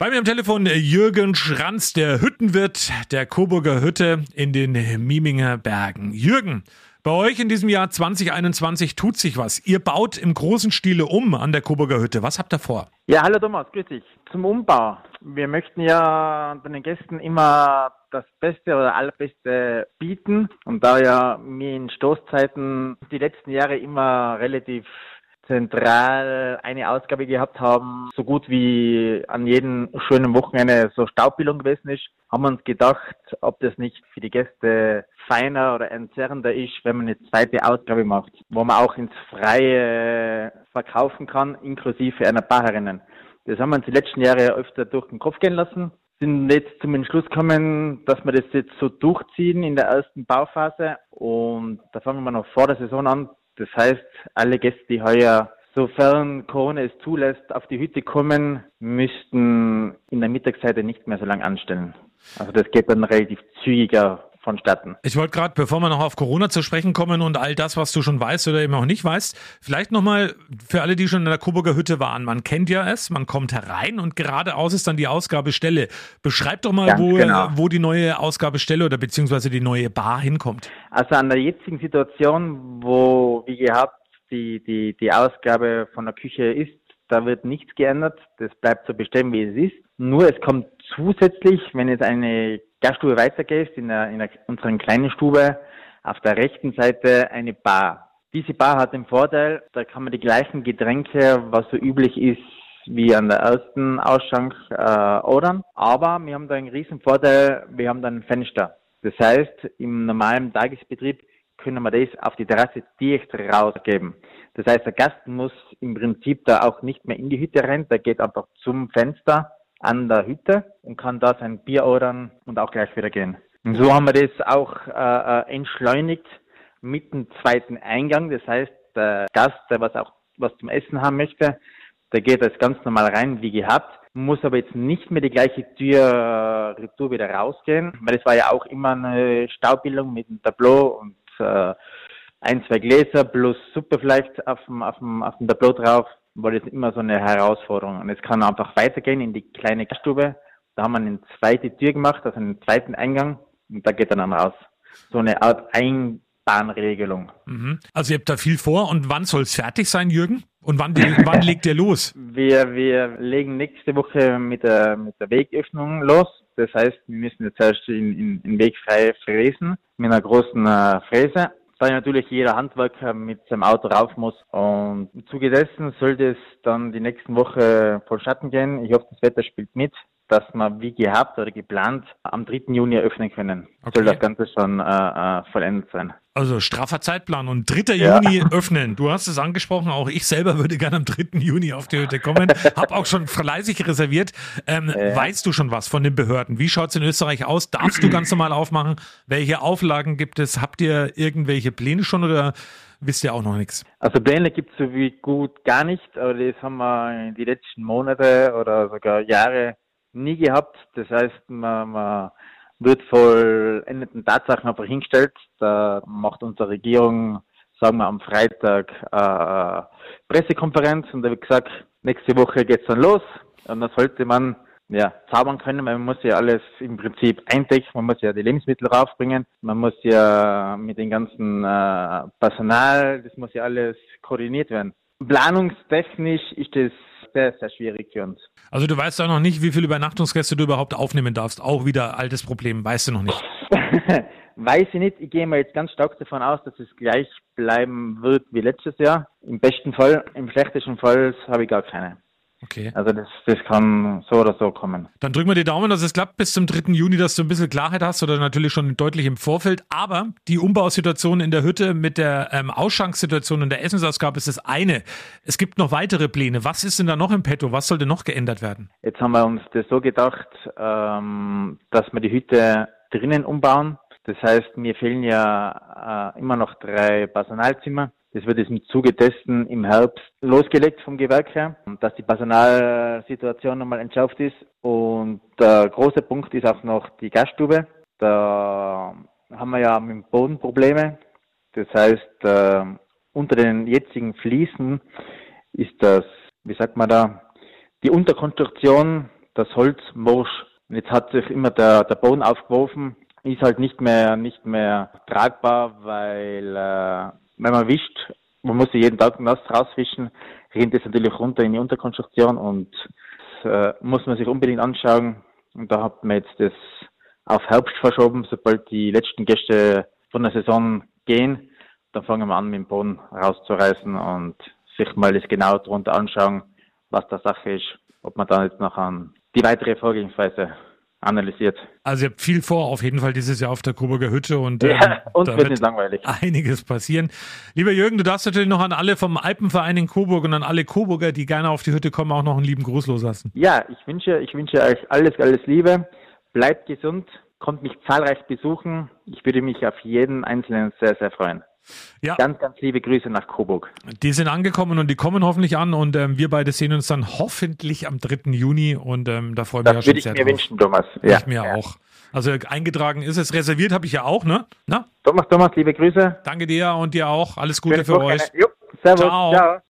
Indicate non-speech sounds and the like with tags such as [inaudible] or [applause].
Bei mir am Telefon Jürgen Schranz, der Hüttenwirt der Coburger Hütte in den Mieminger Bergen. Jürgen, bei euch in diesem Jahr 2021 tut sich was. Ihr baut im großen Stile um an der Coburger Hütte. Was habt ihr vor? Ja, hallo Thomas, grüß dich. Zum Umbau. Wir möchten ja den Gästen immer das Beste oder Allerbeste bieten. Und da ja mir in Stoßzeiten die letzten Jahre immer relativ zentral eine Ausgabe gehabt haben, so gut wie an jedem schönen Wochenende so Staubbildung gewesen ist, haben wir uns gedacht, ob das nicht für die Gäste feiner oder entzerrender ist, wenn man eine zweite Ausgabe macht, wo man auch ins Freie verkaufen kann, inklusive einer Paarerinnen. Das haben wir uns die letzten Jahre öfter durch den Kopf gehen lassen, sind jetzt zum Entschluss gekommen, dass wir das jetzt so durchziehen in der ersten Bauphase. Und da fangen wir noch vor der Saison an, das heißt, alle Gäste, die heuer, sofern Corona es zulässt, auf die Hütte kommen, müssten in der Mittagszeit nicht mehr so lange anstellen. Also das geht dann relativ zügiger vonstatten. Ich wollte gerade, bevor wir noch auf Corona zu sprechen kommen und all das, was du schon weißt oder eben auch nicht weißt, vielleicht nochmal für alle, die schon in der Coburger Hütte waren. Man kennt ja es, man kommt herein und geradeaus ist dann die Ausgabestelle. Beschreib doch mal, wo, genau. wo die neue Ausgabestelle oder beziehungsweise die neue Bar hinkommt. Also an der jetzigen Situation, wo, wie gehabt, die, die, die Ausgabe von der Küche ist, da wird nichts geändert. Das bleibt so bestimmt, wie es ist. Nur es kommt zusätzlich, wenn jetzt eine Gaststube weitergehst, in, der, in der, unseren kleinen Stube, auf der rechten Seite eine Bar. Diese Bar hat den Vorteil, da kann man die gleichen Getränke, was so üblich ist, wie an der ersten Ausschank äh, ordern. Aber wir haben da einen riesen Vorteil, wir haben da ein Fenster. Das heißt, im normalen Tagesbetrieb können wir das auf die Terrasse direkt rausgeben. Das heißt, der Gast muss im Prinzip da auch nicht mehr in die Hütte rein, der geht einfach zum Fenster an der Hütte und kann da sein Bier ordern und auch gleich wieder gehen. Und so haben wir das auch äh, äh, entschleunigt mit dem zweiten Eingang. Das heißt, der Gast, der was auch was zum Essen haben möchte, der geht jetzt ganz normal rein wie gehabt, muss aber jetzt nicht mehr die gleiche Tür äh, Retour wieder rausgehen, weil es war ja auch immer eine Staubildung mit einem Tableau und äh, ein, zwei Gläser plus Suppe vielleicht auf dem, auf dem, auf dem Tableau drauf war das immer so eine Herausforderung. Und es kann einfach weitergehen in die kleine Gaststube. Da haben wir eine zweite Tür gemacht, also einen zweiten Eingang und da geht er dann raus. So eine Art Einbahnregelung. Mhm. Also ihr habt da viel vor und wann soll es fertig sein, Jürgen? Und wann, die, wann legt ihr los? Wir, wir legen nächste Woche mit der, mit der Wegöffnung los. Das heißt, wir müssen jetzt erst in, in, in Weg frei fräsen mit einer großen äh, Fräse da natürlich jeder Handwerker mit seinem Auto rauf muss. Und im Zuge dessen sollte es dann die nächsten Woche vonstatten gehen. Ich hoffe, das Wetter spielt mit, dass wir wie gehabt oder geplant am 3. Juni eröffnen können. Okay. Soll das Ganze schon äh, äh, vollendet sein. Also straffer Zeitplan und 3. Ja. Juni öffnen. Du hast es angesprochen, auch ich selber würde gerne am 3. Juni auf die Hütte kommen. Hab auch schon fleißig reserviert. Ähm, ja. Weißt du schon was von den Behörden? Wie schaut es in Österreich aus? Darfst du ganz normal aufmachen? Welche Auflagen gibt es? Habt ihr irgendwelche Pläne schon oder wisst ihr auch noch nichts? Also Pläne gibt es so wie gut gar nicht, aber das haben wir in die letzten Monate oder sogar Jahre nie gehabt. Das heißt, man, man wird vollendeten Tatsachen einfach hingestellt. Da macht unsere Regierung, sagen wir am Freitag, äh, Pressekonferenz und da wird gesagt, nächste Woche geht's dann los und dann sollte man ja, zaubern können, man muss ja alles im Prinzip eindecken, man muss ja die Lebensmittel raufbringen, man muss ja mit dem ganzen äh, Personal, das muss ja alles koordiniert werden. Planungstechnisch ist das sehr, sehr schwierig für uns. Also du weißt auch noch nicht, wie viele Übernachtungsgäste du überhaupt aufnehmen darfst. Auch wieder altes Problem, weißt du noch nicht. [laughs] Weiß ich nicht. Ich gehe mal jetzt ganz stark davon aus, dass es gleich bleiben wird wie letztes Jahr. Im besten Fall, im schlechtesten Fall habe ich gar keine. Okay. Also das, das kann so oder so kommen. Dann drücken wir die Daumen, dass es klappt bis zum 3. Juni, dass du ein bisschen Klarheit hast oder natürlich schon deutlich im Vorfeld. Aber die Umbausituation in der Hütte mit der ähm, Ausschanksituation und der Essensausgabe ist das eine. Es gibt noch weitere Pläne. Was ist denn da noch im Petto? Was sollte noch geändert werden? Jetzt haben wir uns das so gedacht, ähm, dass wir die Hütte drinnen umbauen. Das heißt, mir fehlen ja äh, immer noch drei Personalzimmer. Das wird jetzt im Zuge dessen im Herbst losgelegt vom Gewerk her, dass die Personalsituation nochmal entschärft ist. Und der große Punkt ist auch noch die Gaststube. Da haben wir ja mit dem Boden Probleme. Das heißt, äh, unter den jetzigen Fliesen ist das, wie sagt man da, die Unterkonstruktion das Holz morsch. Und jetzt hat sich immer der, der Boden aufgeworfen, ist halt nicht mehr, nicht mehr tragbar, weil, äh, wenn man wischt, man muss sie jeden Tag nass rauswischen, rennt es natürlich runter in die Unterkonstruktion und das, äh, muss man sich unbedingt anschauen. Und da hat man jetzt das auf Herbst verschoben, sobald die letzten Gäste von der Saison gehen. Dann fangen wir an, mit dem Boden rauszureißen und sich mal das genau darunter anschauen, was da Sache ist, ob man dann jetzt noch an die weitere Vorgehensweise analysiert. Also ihr habt viel vor, auf jeden Fall dieses Jahr auf der Coburger Hütte und, ähm, [laughs] ja, und wird nicht langweilig. einiges passieren. Lieber Jürgen, du darfst natürlich noch an alle vom Alpenverein in Coburg und an alle Coburger, die gerne auf die Hütte kommen, auch noch einen lieben Gruß loslassen. Ja, ich wünsche, ich wünsche euch alles, alles Liebe. Bleibt gesund, kommt mich zahlreich besuchen. Ich würde mich auf jeden Einzelnen sehr, sehr freuen. Ja. Ganz, ganz liebe Grüße nach Coburg. Die sind angekommen und die kommen hoffentlich an und ähm, wir beide sehen uns dann hoffentlich am 3. Juni und ähm, da freue ich mich ja schon sehr ich mir wünschen, Thomas. Ja. Ich mir ja. auch. Also eingetragen ist es, reserviert habe ich ja auch, ne? Na? Thomas, Thomas, liebe Grüße. Danke dir und dir auch. Alles Gute Schöne für euch. Jo, servus. Ciao. Ciao.